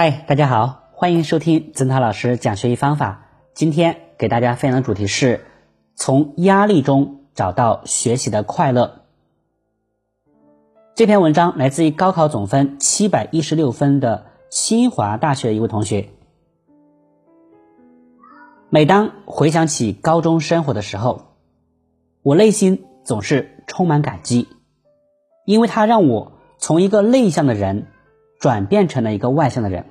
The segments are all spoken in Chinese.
嗨，大家好，欢迎收听曾涛老师讲学习方法。今天给大家分享的主题是从压力中找到学习的快乐。这篇文章来自于高考总分七百一十六分的清华大学一位同学。每当回想起高中生活的时候，我内心总是充满感激，因为它让我从一个内向的人。转变成了一个外向的人，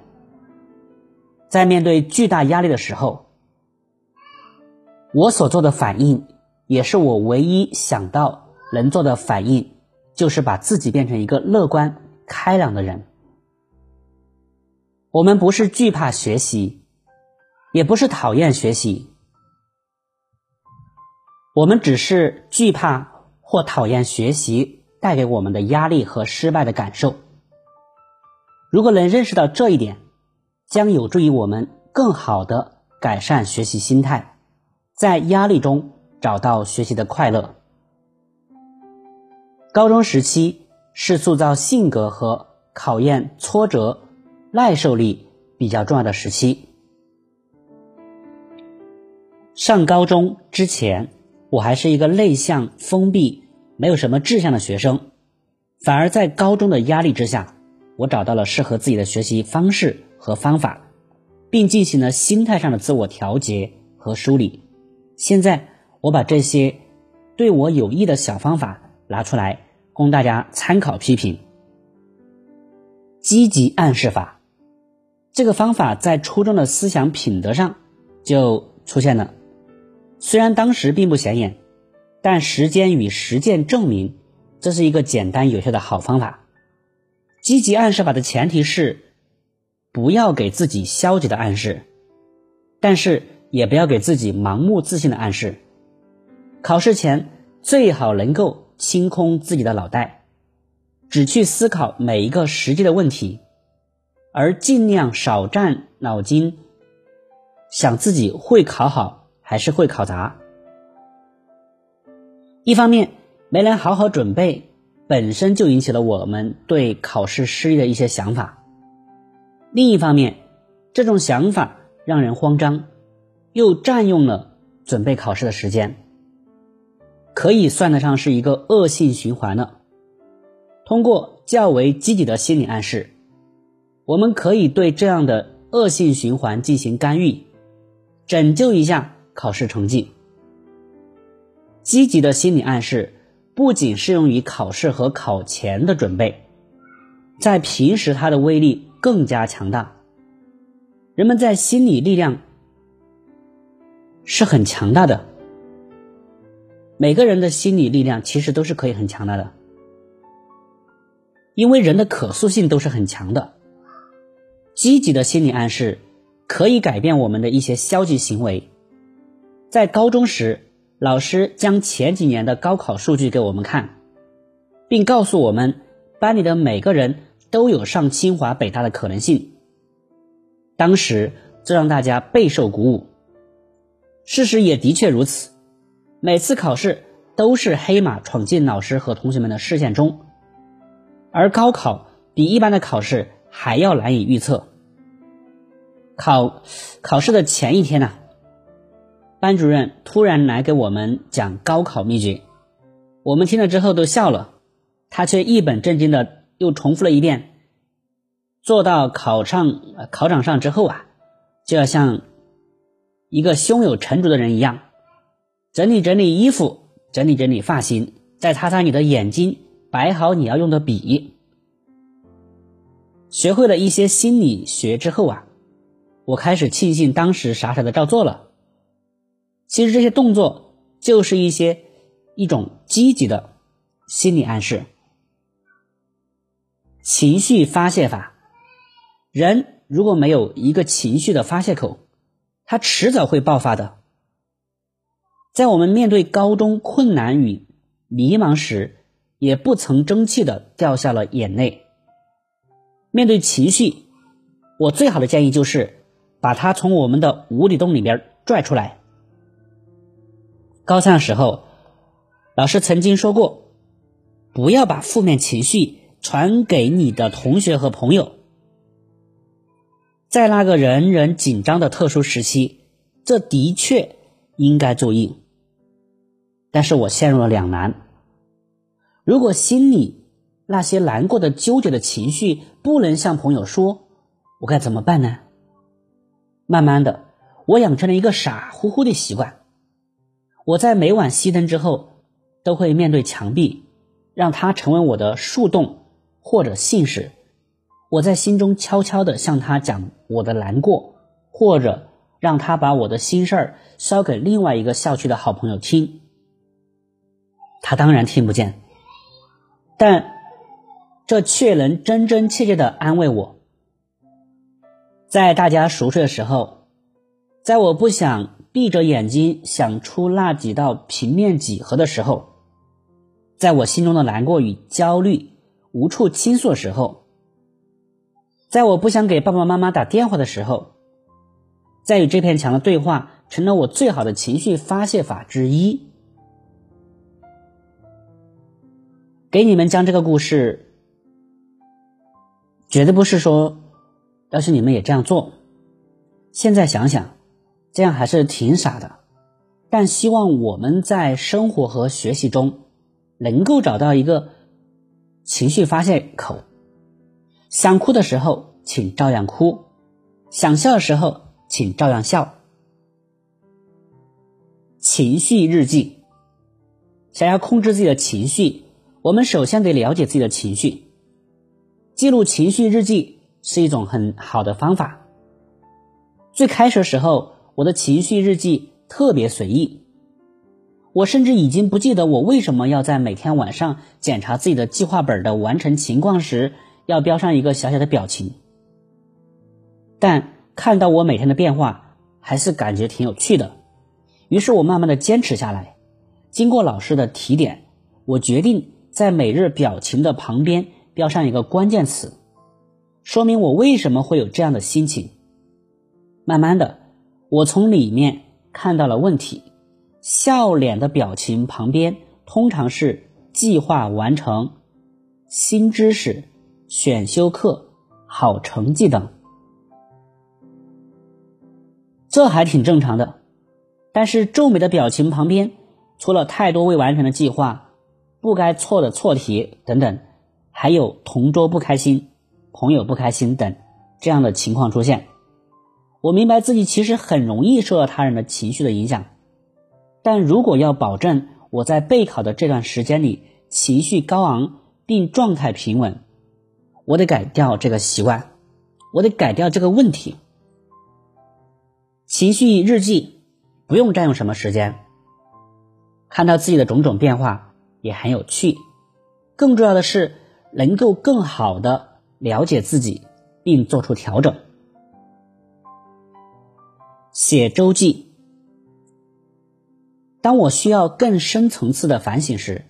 在面对巨大压力的时候，我所做的反应，也是我唯一想到能做的反应，就是把自己变成一个乐观开朗的人。我们不是惧怕学习，也不是讨厌学习，我们只是惧怕或讨厌学习带给我们的压力和失败的感受。如果能认识到这一点，将有助于我们更好的改善学习心态，在压力中找到学习的快乐。高中时期是塑造性格和考验挫折耐受力比较重要的时期。上高中之前，我还是一个内向、封闭、没有什么志向的学生，反而在高中的压力之下。我找到了适合自己的学习方式和方法，并进行了心态上的自我调节和梳理。现在，我把这些对我有益的小方法拿出来，供大家参考批评。积极暗示法，这个方法在初中的思想品德上就出现了。虽然当时并不显眼，但时间与实践证明，这是一个简单有效的好方法。积极暗示法的前提是，不要给自己消极的暗示，但是也不要给自己盲目自信的暗示。考试前最好能够清空自己的脑袋，只去思考每一个实际的问题，而尽量少占脑筋，想自己会考好还是会考砸。一方面没能好好准备。本身就引起了我们对考试失利的一些想法。另一方面，这种想法让人慌张，又占用了准备考试的时间，可以算得上是一个恶性循环了。通过较为积极的心理暗示，我们可以对这样的恶性循环进行干预，拯救一下考试成绩。积极的心理暗示。不仅适用于考试和考前的准备，在平时它的威力更加强大。人们在心理力量是很强大的，每个人的心理力量其实都是可以很强大的，因为人的可塑性都是很强的。积极的心理暗示可以改变我们的一些消极行为。在高中时。老师将前几年的高考数据给我们看，并告诉我们班里的每个人都有上清华北大的可能性。当时这让大家备受鼓舞。事实也的确如此，每次考试都是黑马闯进老师和同学们的视线中，而高考比一般的考试还要难以预测。考考试的前一天呢？班主任突然来给我们讲高考秘诀，我们听了之后都笑了，他却一本正经的又重复了一遍。坐到考场考场上之后啊，就要像一个胸有成竹的人一样，整理整理衣服，整理整理发型，再擦擦你的眼睛，摆好你要用的笔。学会了一些心理学之后啊，我开始庆幸当时傻傻的照做了。其实这些动作就是一些一种积极的心理暗示。情绪发泄法，人如果没有一个情绪的发泄口，他迟早会爆发的。在我们面对高中困难与迷茫时，也不曾争气的掉下了眼泪。面对情绪，我最好的建议就是把它从我们的无底洞里边拽出来。高三的时候，老师曾经说过，不要把负面情绪传给你的同学和朋友。在那个人人紧张的特殊时期，这的确应该注意。但是我陷入了两难。如果心里那些难过的、纠结的情绪不能向朋友说，我该怎么办呢？慢慢的，我养成了一个傻乎乎的习惯。我在每晚熄灯之后，都会面对墙壁，让它成为我的树洞或者信使。我在心中悄悄地向他讲我的难过，或者让他把我的心事儿捎给另外一个校区的好朋友听。他当然听不见，但这却能真真切切地安慰我。在大家熟睡的时候，在我不想闭着眼睛想出那几道平面几何的时候，在我心中的难过与焦虑无处倾诉的时候。在我不想给爸爸妈妈打电话的时候，在与这片墙的对话成了我最好的情绪发泄法之一。给你们讲这个故事，绝对不是说，要是你们也这样做。现在想想，这样还是挺傻的。但希望我们在生活和学习中，能够找到一个情绪发泄口。想哭的时候，请照样哭；想笑的时候，请照样笑。情绪日记，想要控制自己的情绪，我们首先得了解自己的情绪。记录情绪日记是一种很好的方法。最开始的时候，我的情绪日记特别随意，我甚至已经不记得我为什么要在每天晚上检查自己的计划本的完成情况时。要标上一个小小的表情，但看到我每天的变化，还是感觉挺有趣的。于是我慢慢的坚持下来。经过老师的提点，我决定在每日表情的旁边标上一个关键词，说明我为什么会有这样的心情。慢慢的，我从里面看到了问题。笑脸的表情旁边通常是计划完成、新知识。选修课、好成绩等，这还挺正常的。但是皱眉的表情旁边，除了太多未完成的计划、不该错的错题等等，还有同桌不开心、朋友不开心等这样的情况出现。我明白自己其实很容易受到他人的情绪的影响，但如果要保证我在备考的这段时间里情绪高昂并状态平稳。我得改掉这个习惯，我得改掉这个问题。情绪日记不用占用什么时间，看到自己的种种变化也很有趣。更重要的是，能够更好的了解自己，并做出调整。写周记，当我需要更深层次的反省时，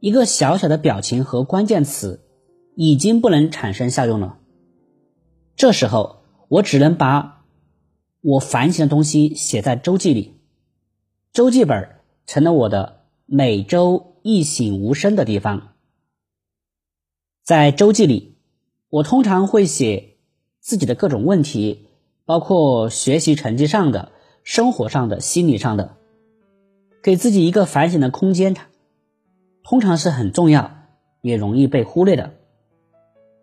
一个小小的表情和关键词。已经不能产生效用了。这时候，我只能把我反省的东西写在周记里。周记本成了我的每周一醒无声的地方。在周记里，我通常会写自己的各种问题，包括学习成绩上的、生活上的、心理上的，给自己一个反省的空间，通常是很重要，也容易被忽略的。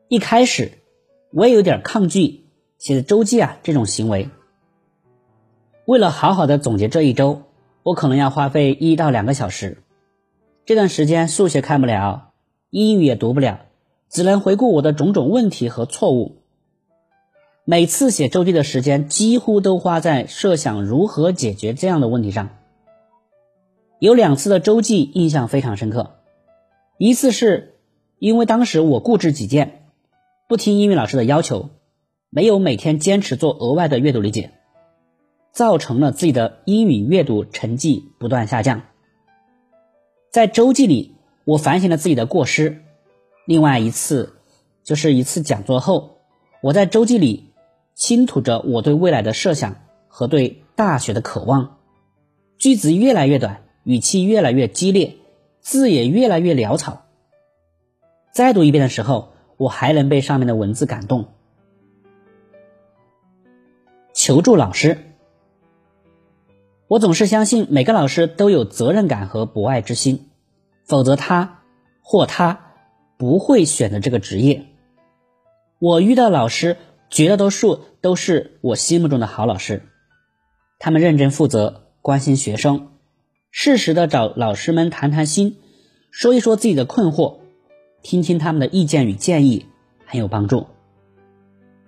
一开始，我也有点抗拒写周记啊这种行为。为了好好的总结这一周，我可能要花费一到两个小时。这段时间数学看不了，英语也读不了，只能回顾我的种种问题和错误。每次写周记的时间几乎都花在设想如何解决这样的问题上。有两次的周记印象非常深刻，一次是因为当时我固执己见。不听英语老师的要求，没有每天坚持做额外的阅读理解，造成了自己的英语阅读成绩不断下降。在周记里，我反省了自己的过失。另外一次，就是一次讲座后，我在周记里倾吐着我对未来的设想和对大学的渴望。句子越来越短，语气越来越激烈，字也越来越潦草。再读一遍的时候。我还能被上面的文字感动。求助老师。我总是相信每个老师都有责任感和博爱之心，否则他或他不会选择这个职业。我遇到老师，绝大多数都是我心目中的好老师，他们认真负责，关心学生，适时的找老师们谈谈心，说一说自己的困惑，听听他们的意见与建议，很有帮助。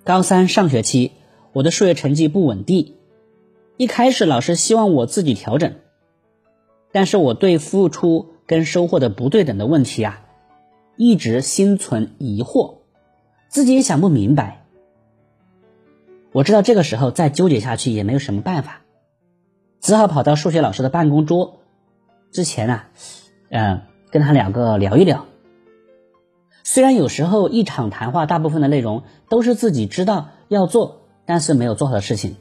高三上学期，我的数学成绩不稳定。一开始老师希望我自己调整，但是我对付出跟收获的不对等的问题啊，一直心存疑惑，自己也想不明白。我知道这个时候再纠结下去也没有什么办法，只好跑到数学老师的办公桌之前啊，嗯，跟他两个聊一聊。虽然有时候一场谈话大部分的内容都是自己知道要做但是没有做好的事情。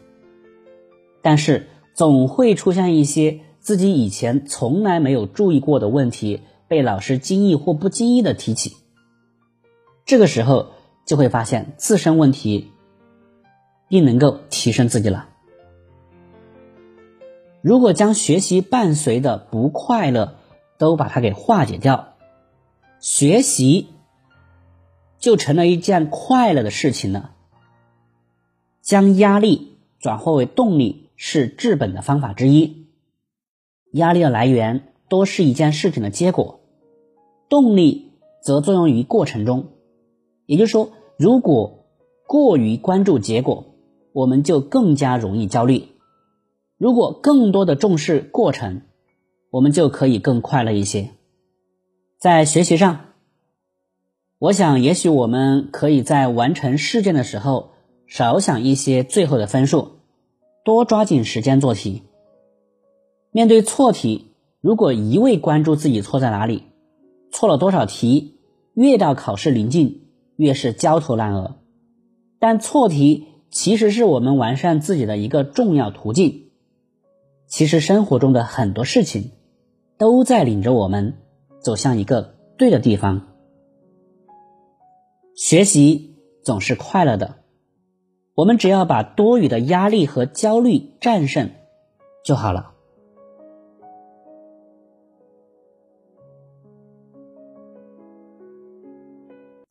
但是总会出现一些自己以前从来没有注意过的问题，被老师经意或不经意的提起。这个时候就会发现自身问题，并能够提升自己了。如果将学习伴随的不快乐都把它给化解掉，学习就成了一件快乐的事情了。将压力转化为动力。是治本的方法之一。压力的来源多是一件事情的结果，动力则作用于过程中。也就是说，如果过于关注结果，我们就更加容易焦虑；如果更多的重视过程，我们就可以更快乐一些。在学习上，我想，也许我们可以在完成事件的时候少想一些最后的分数。多抓紧时间做题。面对错题，如果一味关注自己错在哪里，错了多少题，越到考试临近，越是焦头烂额。但错题其实是我们完善自己的一个重要途径。其实生活中的很多事情，都在领着我们走向一个对的地方。学习总是快乐的。我们只要把多余的压力和焦虑战胜就好了。